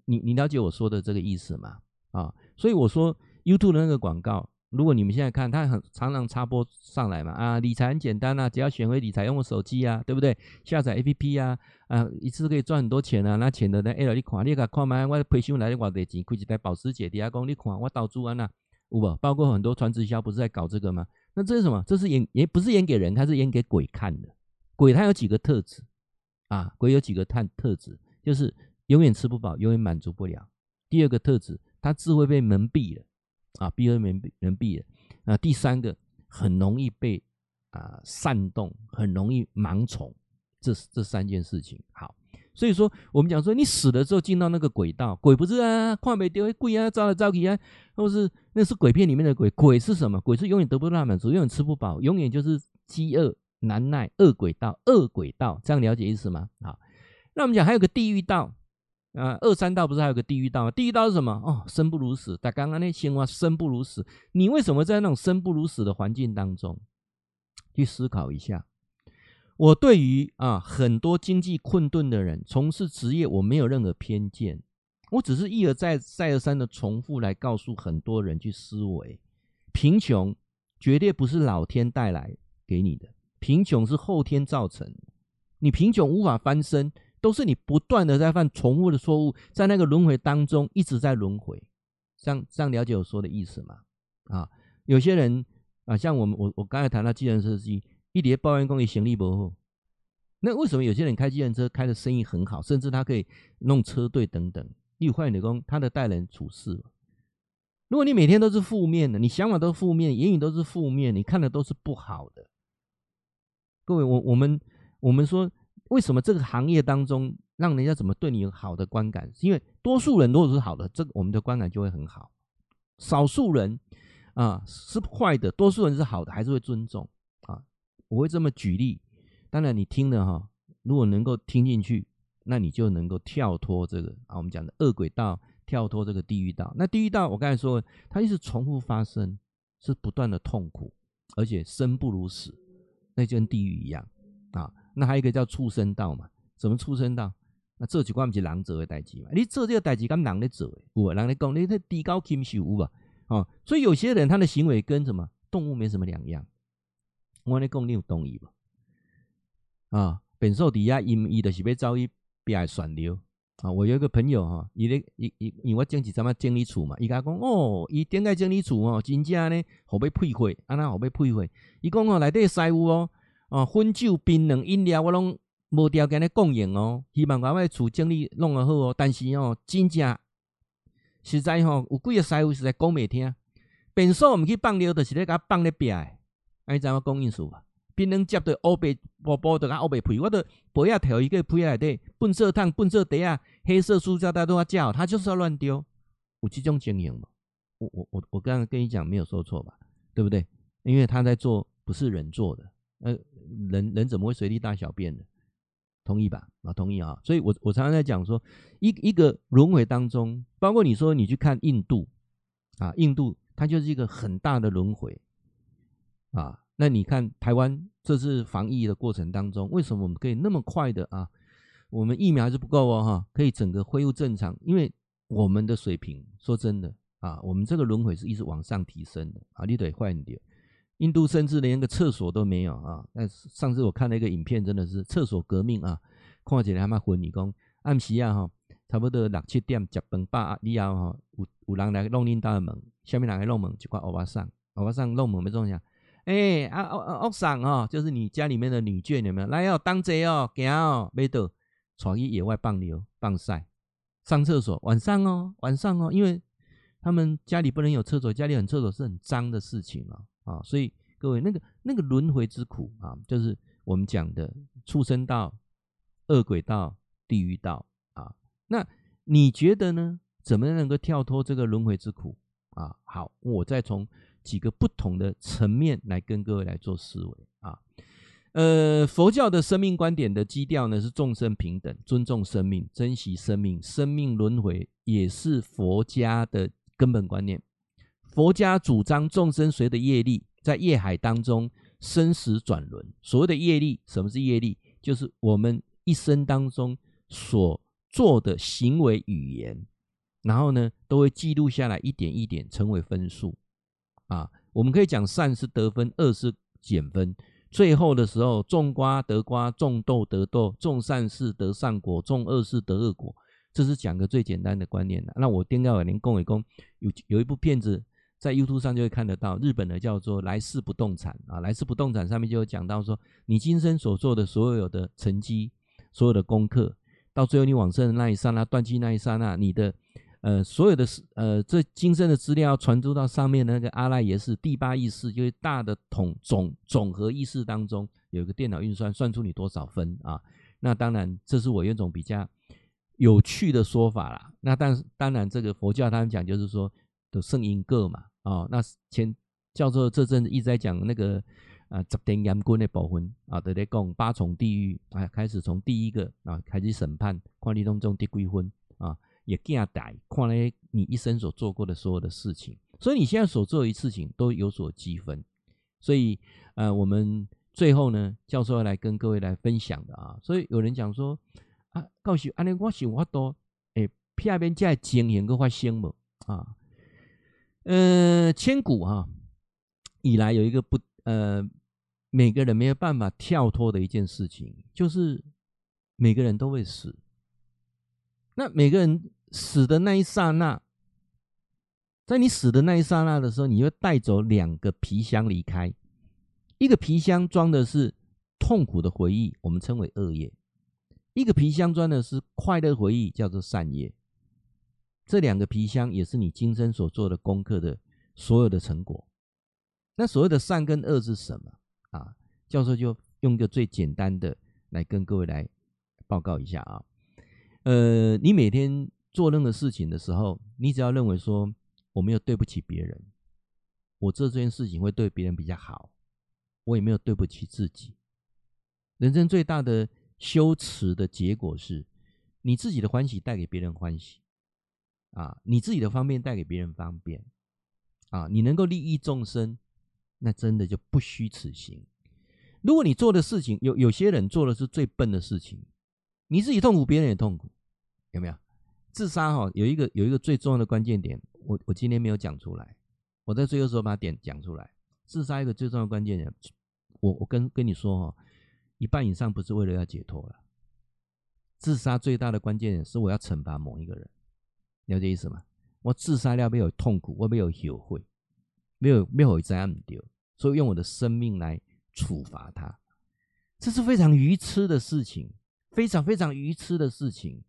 你你了解我说的这个意思吗？啊。所以我说 YouTube 的那个广告，如果你们现在看，它很常常插播上来嘛啊，理财很简单啊，只要选回理财用的手机啊，对不对？下载 APP 啊啊，一次可以赚很多钱啊。那钱的呢？哎，你看，你看看嘛，我培训来的偌多钱，开一台保时捷，底下讲你看我投资安那有无？包括很多传直销不是在搞这个吗？那这是什么？这是演也不是演给人，它是演给鬼看的。鬼它有几个特质啊？鬼有几个特特质，就是永远吃不饱，永远满足不了。第二个特质。他智慧被蒙蔽了，啊，被蒙蔽蒙蔽了。那第三个很容易被啊煽动，很容易盲从，这这三件事情。好，所以说我们讲说，你死了之后进到那个轨道，鬼不是啊，看没丢鬼啊，招来招去啊，或是那是鬼片里面的鬼。鬼是什么？鬼是永远得不到满足，永远吃不饱，永远就是饥饿难耐，恶鬼道，恶鬼道，这样了解意思吗？好，那我们讲还有个地狱道。啊，二三道不是还有个地狱道吗？地狱道是什么？哦，生不如死。但刚刚那青蛙生不如死，你为什么在那种生不如死的环境当中去思考一下？我对于啊很多经济困顿的人从事职业，我没有任何偏见，我只是一而再、再而三的重复来告诉很多人去思维：贫穷绝对不是老天带来给你的，贫穷是后天造成的。你贫穷无法翻身。都是你不断的在犯重复的错误，在那个轮回当中一直在轮回，这样这样了解我说的意思吗？啊，有些人啊，像我们我我刚才谈到计程车司机，一叠抱怨工业行李不好，那为什么有些人开计程车开的生意很好，甚至他可以弄车队等等？你有换你工，他的待人处事，如果你每天都是负面的，你想法都是负面，言语都是负面，你看的都是不好的。各位，我我们我们说。为什么这个行业当中让人家怎么对你有好的观感？是因为多数人如果是好的，这个我们的观感就会很好；少数人啊是坏的，多数人是好的，还是会尊重啊。我会这么举例。当然，你听了哈，如果能够听进去，那你就能够跳脱这个啊，我们讲的恶鬼道，跳脱这个地狱道。那地狱道，我刚才说，它一直重复发生，是不断的痛苦，而且生不如死，那就跟地狱一样。那还有一个叫畜生道嘛？什么畜生道？那这几关不是人做的代志嘛？你做这个代志，跟人在做的，有啊？人咧讲，你这地高禽兽有吧？哦，所以有些人他的行为跟什么动物没什么两样。我跟你讲，你有同意吗？啊，本兽底下因伊的是要遭伊别来选流啊！我有一个朋友哈，伊咧伊伊因为我经济怎么整理处嘛？伊甲讲哦，伊点解整理处哦？真正呢，好要配货，安那好要配货？伊讲哦，内底师傅哦。哦，荤酒、槟榔、饮料，我拢无条件的供应哦。希望我厝整理弄得好哦。但是哦，真正实在吼、哦，有几个师傅实在讲袂听。便所毋去放尿，就是咧甲放咧壁诶。安尼怎讲意思吧？槟榔接着乌白薄薄的，甲乌白配，我的不要调一个配内底，粪色桶、粪色袋啊，黑色塑胶袋都要叫，他就是要乱丢。有这种经营无？我我我我刚刚跟你讲没有说错吧？对不对？因为他在做，不是人做的。呃，人人怎么会随地大小便呢？同意吧？啊，同意啊。所以我我常常在讲说，一一个轮回当中，包括你说你去看印度啊，印度它就是一个很大的轮回啊。那你看台湾这次防疫的过程当中，为什么我们可以那么快的啊？我们疫苗还是不够哦，哈，可以整个恢复正常，因为我们的水平，说真的啊，我们这个轮回是一直往上提升的啊，你得换点。印度甚至连个厕所都没有啊！但是上次我看了一个影片，真的是厕所革命啊！看起来还蛮昏，你讲暗时啊哈，差不多六七点吃饭饱以后哈，有有人来弄恁家门，下面人来弄门，就挂欧巴桑，欧巴桑弄门没中奖。哎啊啊啊！欧桑哈，就是你家里面的女眷有没有？来哦，当贼哦，行哦，没得，闯去野外放牛放晒，上厕所晚上哦，晚上哦，因为他们家里不能有厕所，家里很厕所是很脏的事情啊。啊，所以各位，那个那个轮回之苦啊，就是我们讲的畜生道、恶鬼道、地狱道啊。那你觉得呢？怎么能够跳脱这个轮回之苦啊？好，我再从几个不同的层面来跟各位来做思维啊。呃，佛教的生命观点的基调呢，是众生平等、尊重生命、珍惜生命、生命轮回，也是佛家的根本观念。佛家主张众生随着业力，在业海当中生死转轮。所谓的业力，什么是业力？就是我们一生当中所做的行为语言然后呢，都会记录下来一点一点，成为分数啊。我们可以讲善是得分，恶是减分。最后的时候，种瓜得瓜，种豆得豆，种善事得善果，种恶事得恶果。这是讲个最简单的观念的。那我丁高伟您共一公有有一部片子在 YouTube 上就会看得到，日本的叫做《来世不动产》啊，《来世不动产》上面就有讲到说，你今生所做的所有的成绩、所有的功课，到最后你往生的那一刹那、断气那一刹那，你的。呃，所有的呃，这今生的资料传输到上面的那个阿赖耶识第八意识，就是大的统总总和意识当中，有一个电脑运算，算出你多少分啊？那当然，这是我有一种比较有趣的说法啦。那但当然，这个佛教他们讲就是说的圣因各嘛，啊，那前教授这阵子一直在讲那个啊，十殿阎君的部分啊，都在讲八重地狱啊，开始从第一个啊开始审判，看你当中得几分啊。也更大，看来你一生所做过的所有的事情，所以你现在所做的一事情都有所积分。所以，呃，我们最后呢，教授要来跟各位来分享的啊。所以有人讲说啊，告诉安尼我想我多诶，片边在经营个发生无啊？呃，千古哈、啊、以来有一个不呃，每个人没有办法跳脱的一件事情，就是每个人都会死。那每个人死的那一刹那，在你死的那一刹那的时候，你会带走两个皮箱离开，一个皮箱装的是痛苦的回忆，我们称为恶业；一个皮箱装的是快乐回忆，叫做善业。这两个皮箱也是你今生所做的功课的所有的成果。那所谓的善跟恶是什么啊？教授就用一个最简单的来跟各位来报告一下啊。呃，你每天做任何事情的时候，你只要认为说我没有对不起别人，我做这件事情会对别人比较好，我也没有对不起自己。人生最大的修持的结果是，你自己的欢喜带给别人欢喜，啊，你自己的方便带给别人方便，啊，你能够利益众生，那真的就不虚此行。如果你做的事情有有些人做的是最笨的事情。你自己痛苦，别人也痛苦，有没有？自杀哈，有一个有一个最重要的关键点，我我今天没有讲出来，我在最后时候把点讲出来。自杀一个最重要的关键点，我我跟跟你说哈，一半以上不是为了要解脱了。自杀最大的关键点是我要惩罚某一个人，了解意思吗？我自杀了没有痛苦，我没有后悔，没有没有这样丢，所以用我的生命来处罚他，这是非常愚痴的事情。非常非常愚痴的事情，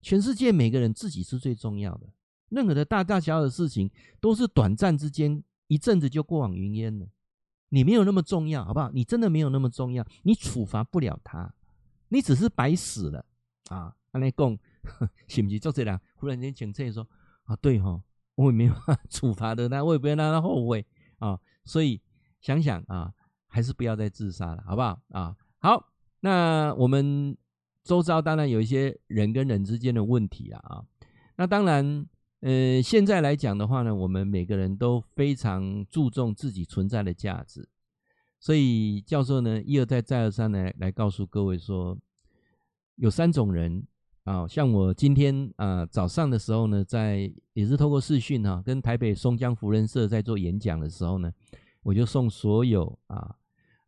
全世界每个人自己是最重要的。任何的大大小小的事情都是短暂之间，一阵子就过往云烟了。你没有那么重要，好不好？你真的没有那么重要，你处罚不了他，你只是白死了啊！阿内贡是不是就这样？忽然间警察说啊，对哈，我也没办法处罚的那，我也不要让他后悔啊。所以想想啊，还是不要再自杀了，好不好？啊，好，那我们。周遭当然有一些人跟人之间的问题啊，啊，那当然，呃，现在来讲的话呢，我们每个人都非常注重自己存在的价值，所以教授呢一而再再而三的来告诉各位说，有三种人啊，像我今天啊早上的时候呢，在也是透过视讯哈，跟台北松江福仁社在做演讲的时候呢，我就送所有啊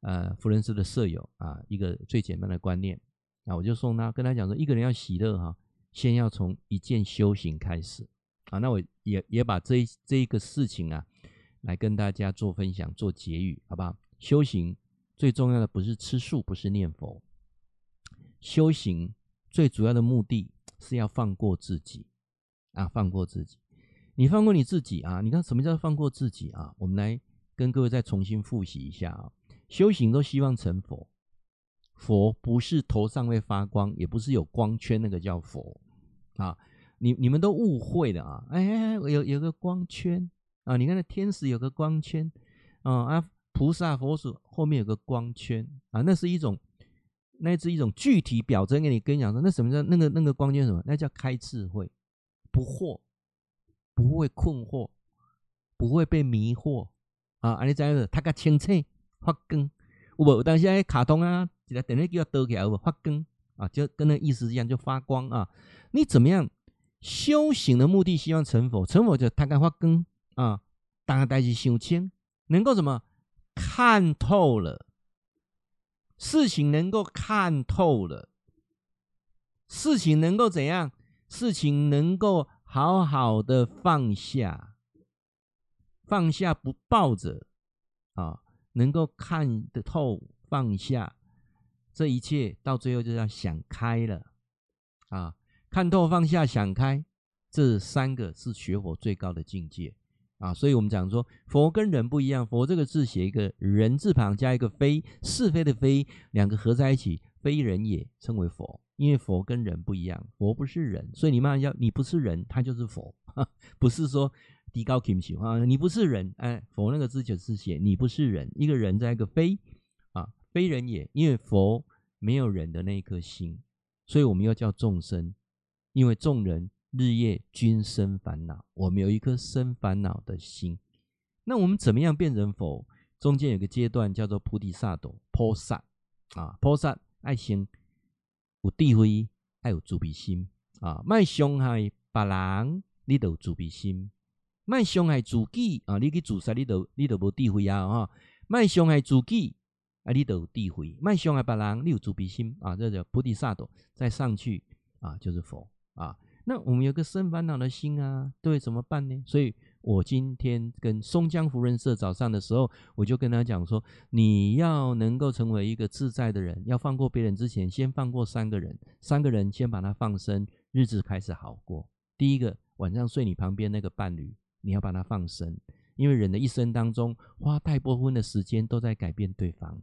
呃福仁社的舍友啊一个最简单的观念。啊我就送他，跟他讲说，一个人要喜乐哈，先要从一件修行开始啊。那我也也把这这一个事情啊，来跟大家做分享，做结语，好不好？修行最重要的不是吃素，不是念佛，修行最主要的目的是要放过自己啊，放过自己。你放过你自己啊？你看什么叫放过自己啊？我们来跟各位再重新复习一下啊。修行都希望成佛。佛不是头上会发光，也不是有光圈，那个叫佛啊！你你们都误会了啊！哎哎，有有个光圈啊！你看那天使有个光圈啊啊！菩萨佛祖后面有个光圈啊，那是一种，那是一种具体表征给你，跟你讲说，那什么叫那个那个光圈什么？那叫开智慧，不惑，不会困惑，不会被迷惑啊！啊你知道他个清澈发光，有无？但是那卡通啊。记得等那个要抖起来，发光啊，就跟那意思一样，就发光啊。你怎么样修行的目的希望成佛，成佛就他敢发光啊，当代志想清，能够什么看透了事情，能够看透了事情，能够怎样？事情能够好好的放下，放下不抱着啊，能够看得透，放下这一切，到最后就要想开了啊。看透、放下、想开，这三个是学佛最高的境界啊！所以我们讲说，佛跟人不一样。佛这个字写一个人字旁，加一个非，是非的非，两个合在一起，非人也，称为佛。因为佛跟人不一样，佛不是人，所以你们要你不是人，他就是佛，<laughs> 不是说低高轻轻啊，你不是人，哎，佛那个字就是写你不是人，一个人在一个非啊，非人也，因为佛没有人的那一颗心，所以我们要叫众生。因为众人日夜均生烦恼，我们有一颗生烦恼的心。那我们怎么样变成佛？中间有个阶段叫做菩提萨埵，菩萨啊，菩萨爱心有智慧，爱有慈悲心啊，卖伤害别人，你都有慈悲心；卖伤害自己啊，你去自杀，你都你都无智慧啊！哈，卖伤害自己啊，你都有智慧；卖伤害别人，你有慈悲心啊，这叫菩提萨埵。再上去啊，就是佛。啊，那我们有个生烦恼的心啊，对，怎么办呢？所以我今天跟松江福人社早上的时候，我就跟他讲说，你要能够成为一个自在的人，要放过别人之前，先放过三个人，三个人先把他放生，日子开始好过。第一个，晚上睡你旁边那个伴侣，你要把他放生，因为人的一生当中，花太多分的时间都在改变对方，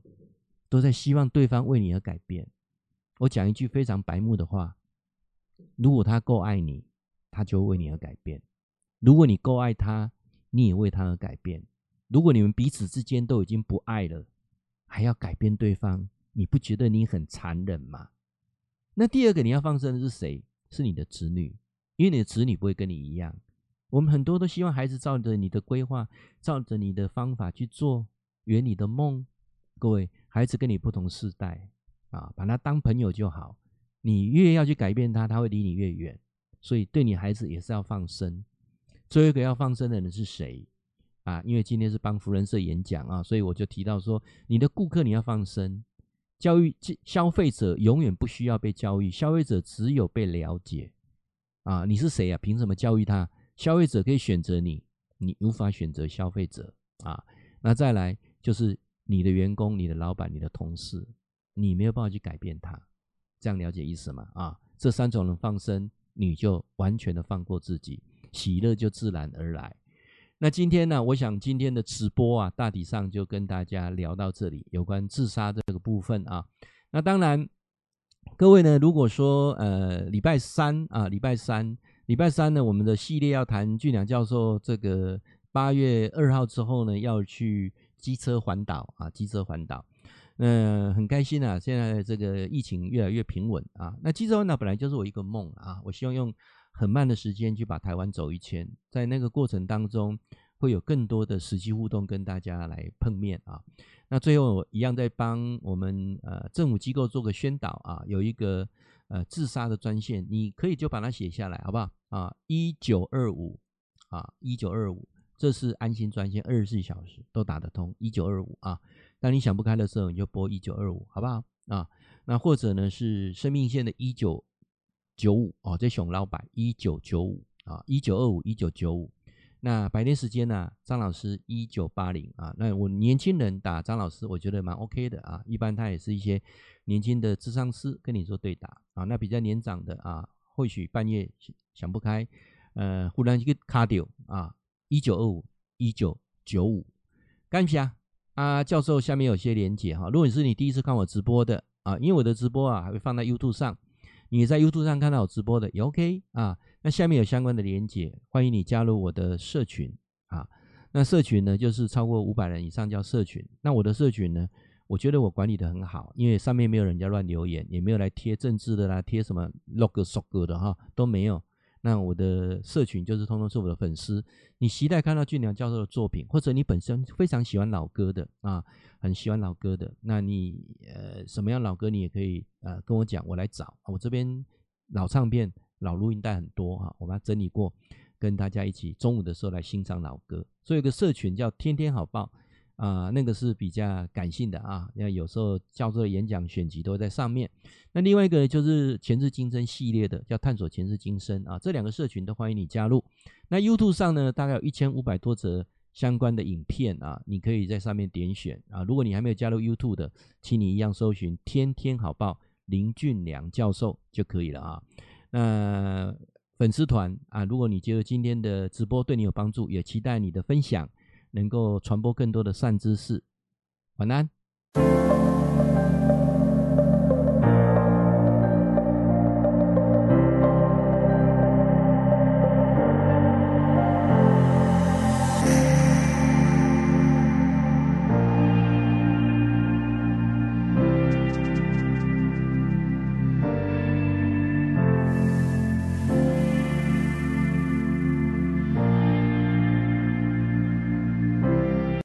都在希望对方为你而改变。我讲一句非常白目的话。如果他够爱你，他就为你而改变；如果你够爱他，你也为他而改变。如果你们彼此之间都已经不爱了，还要改变对方，你不觉得你很残忍吗？那第二个你要放生的是谁？是你的子女，因为你的子女不会跟你一样。我们很多都希望孩子照着你的规划，照着你的方法去做，圆你的梦。各位，孩子跟你不同世代啊，把他当朋友就好。你越要去改变他，他会离你越远。所以对你孩子也是要放生。最后一个要放生的人是谁啊？因为今天是帮福人社演讲啊，所以我就提到说，你的顾客你要放生。教育消费者永远不需要被教育，消费者只有被了解啊。你是谁啊？凭什么教育他？消费者可以选择你，你无法选择消费者啊。那再来就是你的员工、你的老板、你的同事，你没有办法去改变他。这样了解意思吗？啊，这三种人放生，你就完全的放过自己，喜乐就自然而来。那今天呢，我想今天的直播啊，大体上就跟大家聊到这里，有关自杀这个部分啊。那当然，各位呢，如果说呃礼拜三啊，礼拜三，礼拜三呢，我们的系列要谈俊良教授这个八月二号之后呢，要去机车环岛啊，机车环岛。嗯，很开心啊！现在这个疫情越来越平稳啊。那机车环岛本来就是我一个梦啊，我希望用很慢的时间去把台湾走一圈，在那个过程当中会有更多的实际互动跟大家来碰面啊。那最后我一样在帮我们呃政府机构做个宣导啊，有一个呃自杀的专线，你可以就把它写下来好不好啊？一九二五啊，一九二五，这是安心专线，二十四小时都打得通，一九二五啊。当你想不开的时候，你就拨一九二五，好不好啊？那或者呢是生命线的一九九五哦，这熊老板一九九五啊，一九二五一九九五。那白天时间呢，张老师一九八零啊。那我年轻人打张老师，我觉得蛮 OK 的啊。一般他也是一些年轻的智商师跟你做对打啊。那比较年长的啊，或许半夜想不开，呃，忽然一个卡掉啊，一九二五一九九五，感谢啊。啊，教授，下面有些连结哈。如果你是你第一次看我直播的啊，因为我的直播啊还会放在 YouTube 上，你在 YouTube 上看到我直播的也 OK 啊。那下面有相关的连结，欢迎你加入我的社群啊。那社群呢，就是超过五百人以上叫社群。那我的社群呢，我觉得我管理的很好，因为上面没有人家乱留言，也没有来贴政治的啦，贴什么 log sog 的哈都没有。那我的社群就是通通是我的粉丝，你期待看到俊良教授的作品，或者你本身非常喜欢老歌的啊，很喜欢老歌的，那你呃什么样老歌你也可以呃跟我讲，我来找我这边老唱片、老录音带很多哈，我把它整理过，跟大家一起中午的时候来欣赏老歌。所以有个社群叫天天好报啊，那个是比较感性的啊，那有时候教授的演讲选集都在上面。那另外一个，就是前世今生系列的，叫探索前世今生啊，这两个社群都欢迎你加入。那 YouTube 上呢，大概有一千五百多则相关的影片啊，你可以在上面点选啊。如果你还没有加入 YouTube 的，请你一样搜寻“天天好报”林俊良教授就可以了啊。那粉丝团啊，如果你觉得今天的直播对你有帮助，也期待你的分享能够传播更多的善知识。晚安。